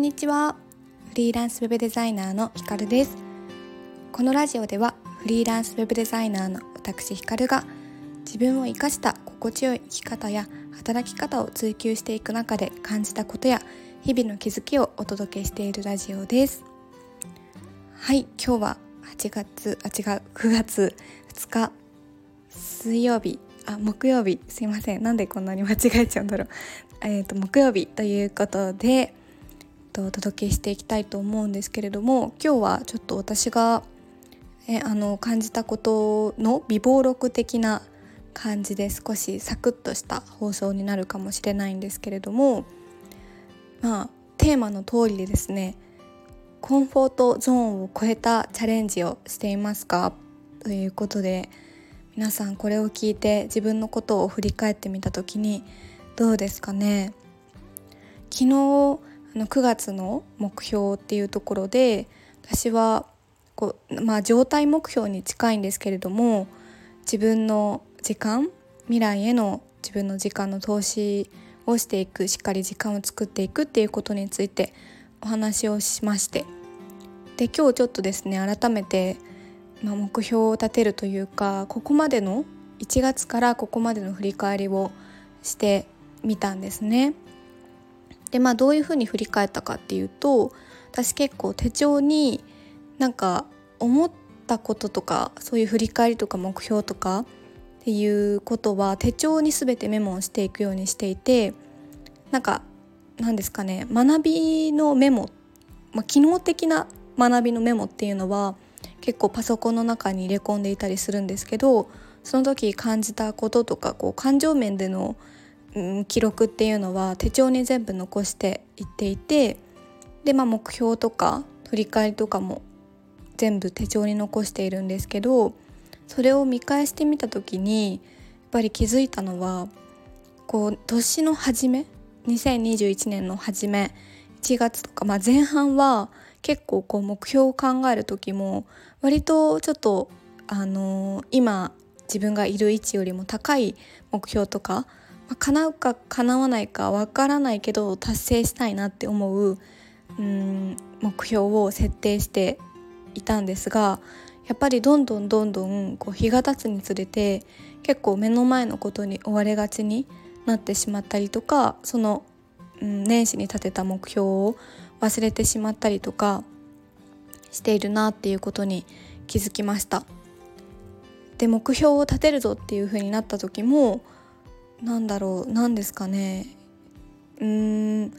んにちは。フリーランスウェブデザイナーのひかるです。このラジオではフリーランスウェブデザイナーの私ひかるが自分を生かした心地よい生き方や働き方を追求していく中で感じたことや日々の気づきをお届けしているラジオです。はい今日は8月あ違う9月2日水曜日あ木曜日。すいません。なんでこんなに間違えちゃうんだろう。えーと、木曜日ということでとお届けしていきたいと思うんですけれども今日はちょっと私がえあの感じたことの微暴録的な感じで少しサクッとした放送になるかもしれないんですけれどもまあテーマの通りでですねコンフォートゾーンを超えたチャレンジをしていますか？ということで皆さんこれを聞いて自分のことを振り返ってみた時にどうですかね？昨日あの9月の目標っていうところで私はこう、まあ、状態目標に近いんですけれども自分の時間未来への自分の時間の投資をしていくしっかり時間を作っていくっていうことについてお話をしましてで今日ちょっとですね改めて、まあ、目標を立てるというかここまでの1月からここまでの振り返りをしてみたんですね。でまあどういうふうに振り返ったかっていうと私結構手帳になんか思ったこととかそういう振り返りとか目標とかっていうことは手帳に全てメモをしていくようにしていてなんか何ですかね学びのメモ、まあ、機能的な学びのメモっていうのは結構パソコンの中に入れ込んでいたりするんですけどその時感じたこととかこう感情面での、うん、記録っていうのは手帳に全部残していっていてで、まあ、目標とか振り返りとかも全部手帳に残しているんですけどそれを見返してみた時にやっぱり気づいたのはこう年の初め2021年の初め1月とか、まあ、前半は結構こう目標を考える時も割とちょっとあのー、今自分がいる位置よりも高い目標とか、まあ、叶うか叶わないかわからないけど達成したいなって思ううん目標を設定していたんですがやっぱりどんどんどんどんこう日が経つにつれて結構目の前のことに追われがちになってしまったりとかその、うん、年始に立てた目標を忘れてしまったりとかしているなっていうことに気づきました。で目標を立てるぞっていう風になった時もなんだろう何ですかね。うーん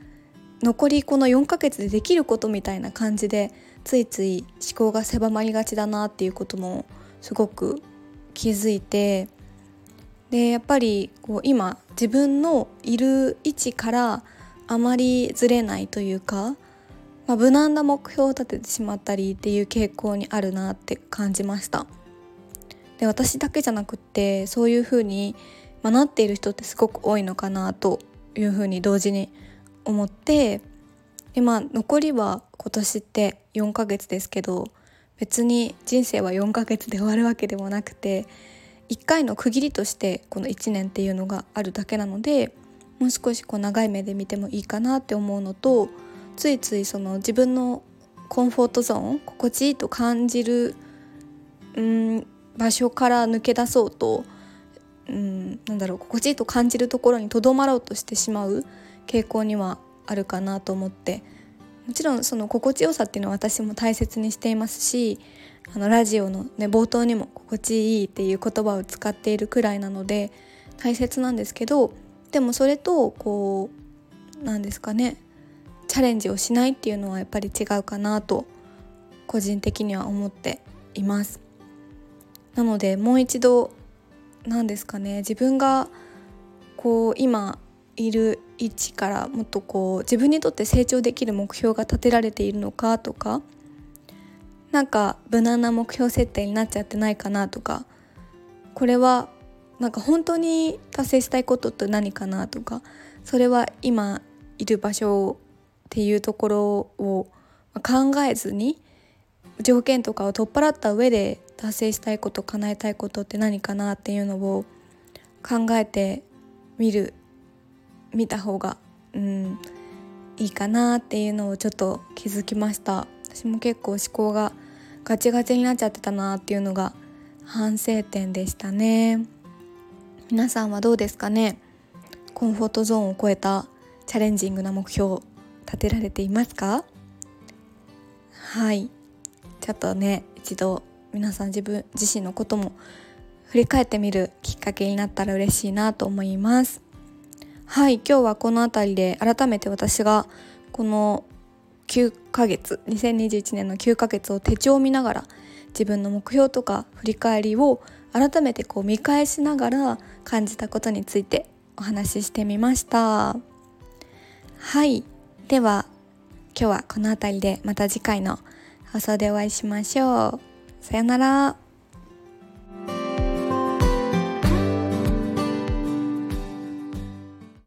残りこの4ヶ月でできることみたいな感じでついつい思考が狭まりがちだなっていうこともすごく気づいてでやっぱりこう今自分のいる位置からあまりずれないというか、まあ、無難な目標を立ててしまったりっていう傾向にあるなって感じました。で私だけじゃなくってそういうふうに、まあ、なっている人ってすごく多いのかなというふうに同時に思ってでまあ残りは今年って4ヶ月ですけど別に人生は4ヶ月で終わるわけでもなくて1回の区切りとしてこの1年っていうのがあるだけなのでもう少しこう長い目で見てもいいかなって思うのとついついその自分のコンフォートゾーン心地いいと感じるうん場所から抜け出そうとうんなんだろう心地いいと感じるところにとどまろうとしてしまう傾向にはあるかなと思ってもちろんその心地よさっていうのは私も大切にしていますしあのラジオの、ね、冒頭にも「心地いい」っていう言葉を使っているくらいなので大切なんですけどでもそれとこうなんですかねチャレンジをしないっていうのはやっぱり違うかなと個人的には思っています。なのでもう一度何ですかね。自分がこう今いる位置からもっとこう自分にとって成長できる目標が立てられているのかとかなんか無難な目標設定になっちゃってないかなとかこれはなんか本当に達成したいことって何かなとかそれは今いる場所っていうところを考えずに条件とかを取っ払った上で達成したいこと叶えたいことって何かなっていうのを考えてみる見た方が、うん、いいかなっていうのをちょっと気づきました。私も結構思考がガチガチになっちゃってたなっていうのが反省点でしたね。皆さんはどうですかね？コンフォートゾーンを超えたチャレンジングな目標立てられていますか？はい。ちょっとね一度皆さん自分自身のことも振り返ってみるきっかけになったら嬉しいなと思います。はい今日はこの辺りで改めて私がこの9ヶ月2021年の9ヶ月を手帳を見ながら自分の目標とか振り返りを改めてこう見返しながら感じたことについてお話ししてみました。はいでは今日はこの辺りでまた次回の放送でお会いしましょう。さよなら。